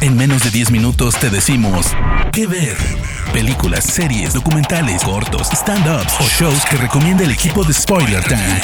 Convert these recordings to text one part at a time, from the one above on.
En menos de 10 minutos te decimos qué ver. Películas, series, documentales, cortos, stand-ups o shows que recomienda el equipo de Spoiler Time.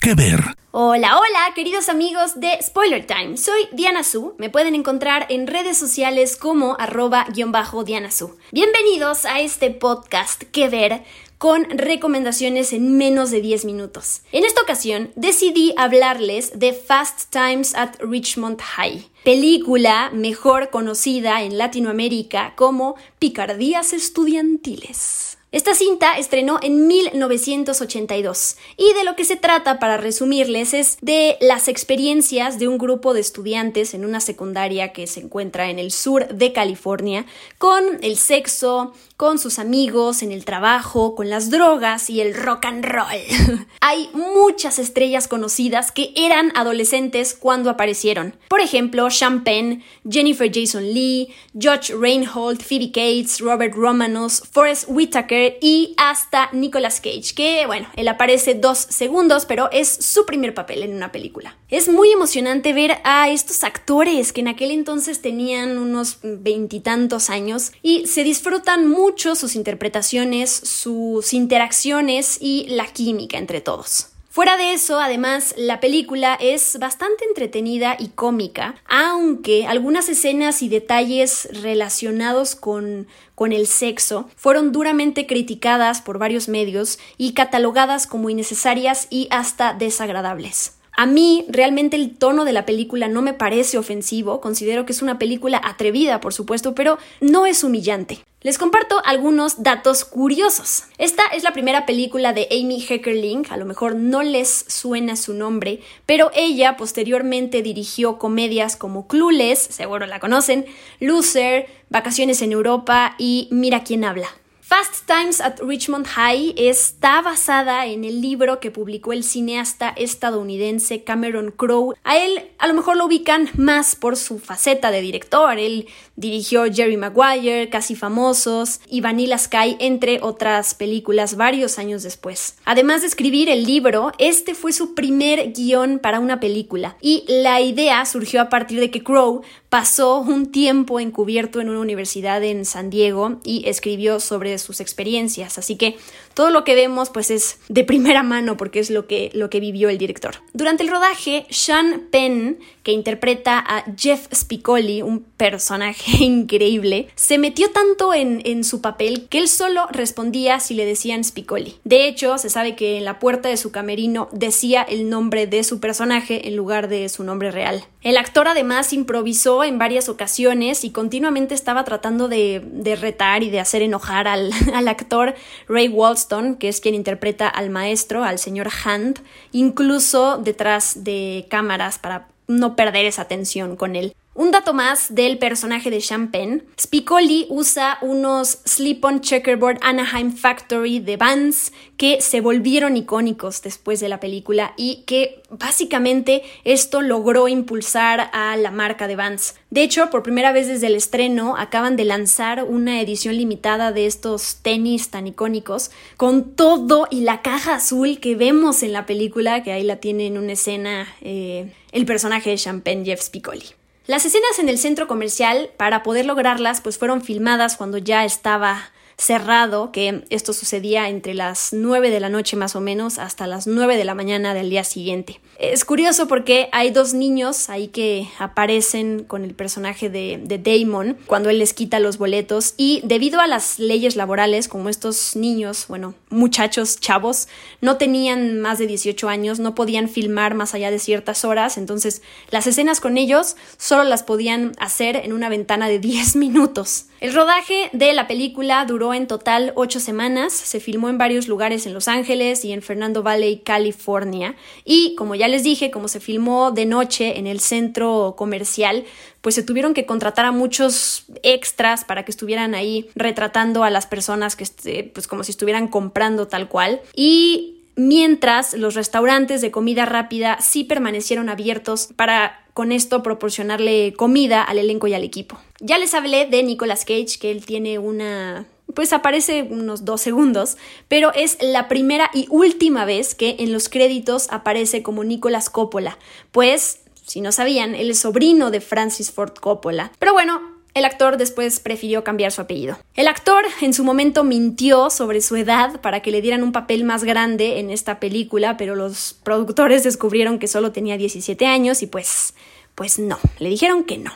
¿Qué ver? Hola, hola, queridos amigos de Spoiler Time. Soy Diana Su. Me pueden encontrar en redes sociales como arroba-diana Su. Bienvenidos a este podcast que ver con recomendaciones en menos de 10 minutos. En esta ocasión decidí hablarles de Fast Times at Richmond High, película mejor conocida en Latinoamérica como Picardías Estudiantiles. Esta cinta estrenó en 1982 y de lo que se trata, para resumirles, es de las experiencias de un grupo de estudiantes en una secundaria que se encuentra en el sur de California con el sexo, con sus amigos, en el trabajo, con las drogas y el rock and roll. Hay muchas estrellas conocidas que eran adolescentes cuando aparecieron. Por ejemplo, Sean Penn, Jennifer Jason Lee, George Reinhold, Phoebe Cates, Robert Romanos, Forrest Whitaker y hasta Nicolas Cage, que bueno, él aparece dos segundos, pero es su primer papel en una película. Es muy emocionante ver a estos actores que en aquel entonces tenían unos veintitantos años y se disfrutan mucho sus interpretaciones, sus interacciones y la química entre todos. Fuera de eso, además, la película es bastante entretenida y cómica, aunque algunas escenas y detalles relacionados con, con, el sexo fueron duramente criticadas por varios medios y catalogadas como innecesarias y hasta desagradables. A mí realmente el tono de la película no me parece ofensivo, considero que es una película atrevida, por supuesto, pero no es humillante. Les comparto algunos datos curiosos. Esta es la primera película de Amy Heckerling, a lo mejor no les suena su nombre, pero ella posteriormente dirigió comedias como Clueless, seguro la conocen, Loser, Vacaciones en Europa y Mira quién habla. Fast Times at Richmond High está basada en el libro que publicó el cineasta estadounidense Cameron Crowe. A él a lo mejor lo ubican más por su faceta de director. Él dirigió Jerry Maguire, Casi Famosos y Vanilla Sky, entre otras películas varios años después. Además de escribir el libro, este fue su primer guion para una película y la idea surgió a partir de que Crowe pasó un tiempo encubierto en una universidad en San Diego y escribió sobre sus experiencias. Así que todo lo que vemos pues es de primera mano porque es lo que, lo que vivió el director. Durante el rodaje, Sean Penn, que interpreta a Jeff Spicoli, un personaje increíble, se metió tanto en, en su papel que él solo respondía si le decían Spicoli. De hecho, se sabe que en la puerta de su camerino decía el nombre de su personaje en lugar de su nombre real. El actor además improvisó en varias ocasiones y continuamente estaba tratando de, retar y de hacer enojar al, al, actor Ray Walston, que es quien interpreta al maestro, al señor Hand, incluso detrás de cámaras para no perder esa tensión con él. Un dato más del personaje de Champagne. Spicoli usa unos slip-on checkerboard Anaheim Factory de Vans que se volvieron icónicos después de la película y que básicamente esto logró impulsar a la marca de Vans. De hecho, por primera vez desde el estreno acaban de lanzar una edición limitada de estos tenis tan icónicos con todo y la caja azul que vemos en la película, que ahí la tiene en una escena eh, el personaje de Champagne Jeff Spicoli. Las escenas en el centro comercial, para poder lograrlas, pues fueron filmadas cuando ya estaba cerrado, que esto sucedía entre las 9 de la noche más o menos hasta las 9 de la mañana del día siguiente. Es curioso porque hay dos niños ahí que aparecen con el personaje de, de Damon cuando él les quita los boletos y debido a las leyes laborales, como estos niños, bueno, muchachos, chavos, no tenían más de 18 años, no podían filmar más allá de ciertas horas, entonces las escenas con ellos solo las podían hacer en una ventana de 10 minutos. El rodaje de la película duró en total ocho semanas, se filmó en varios lugares en Los Ángeles y en Fernando Valley, California, y como ya les dije, como se filmó de noche en el centro comercial, pues se tuvieron que contratar a muchos extras para que estuvieran ahí retratando a las personas que, este, pues como si estuvieran comprando tal cual, y mientras los restaurantes de comida rápida sí permanecieron abiertos para con esto proporcionarle comida al elenco y al equipo. Ya les hablé de Nicolas Cage, que él tiene una pues aparece unos dos segundos, pero es la primera y última vez que en los créditos aparece como Nicolas Coppola, pues Si no sabían, él es sobrino de Francis Ford Coppola. Pero bueno, el actor después prefirió cambiar su apellido. El actor en su momento mintió sobre su edad para que le dieran un papel más grande en esta película, pero los productores descubrieron que solo tenía 17 años y pues, pues no, le dijeron que no.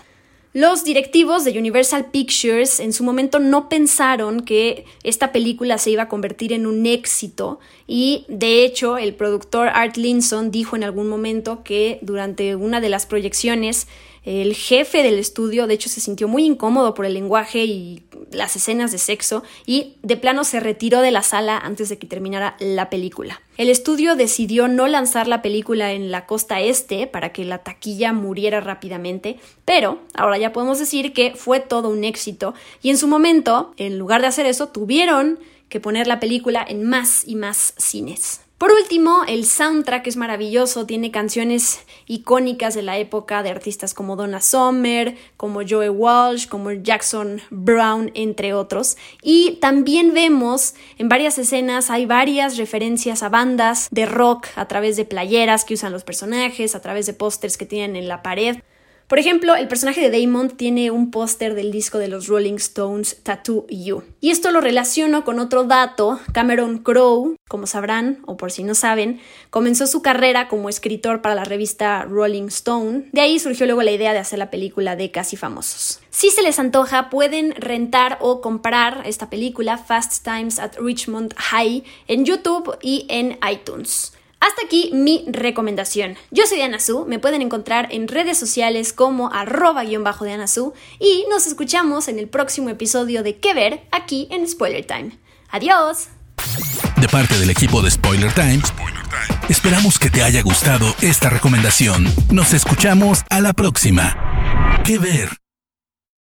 Los directivos de Universal Pictures en su momento no pensaron que esta película se iba a convertir en un éxito y de hecho el productor Art Linson dijo en algún momento que durante una de las proyecciones el jefe del estudio, de hecho, se sintió muy incómodo por el lenguaje y las escenas de sexo y de plano se retiró de la sala antes de que terminara la película. El estudio decidió no lanzar la película en la costa este para que la taquilla muriera rápidamente, pero ahora ya podemos decir que fue todo un éxito y en su momento, en lugar de hacer eso, tuvieron que poner la película en más y más cines. Por último, el soundtrack es maravilloso, tiene canciones icónicas de la época de artistas como Donna Summer, como Joe Walsh, como Jackson Brown, entre otros. Y también vemos en varias escenas hay varias referencias a bandas de rock a través de playeras que usan los personajes, a través de pósters que tienen en la pared. Por ejemplo, el personaje de Damon tiene un póster del disco de los Rolling Stones Tattoo You. Y esto lo relaciono con otro dato. Cameron Crowe, como sabrán, o por si no saben, comenzó su carrera como escritor para la revista Rolling Stone. De ahí surgió luego la idea de hacer la película de Casi Famosos. Si se les antoja, pueden rentar o comprar esta película Fast Times at Richmond High en YouTube y en iTunes. Hasta aquí mi recomendación. Yo soy Diana Su, me pueden encontrar en redes sociales como arroba guion bajo Diana Su y nos escuchamos en el próximo episodio de ¿Qué ver? aquí en Spoiler Time. Adiós. De parte del equipo de Spoiler Time, esperamos que te haya gustado esta recomendación. Nos escuchamos a la próxima. ¿Qué ver?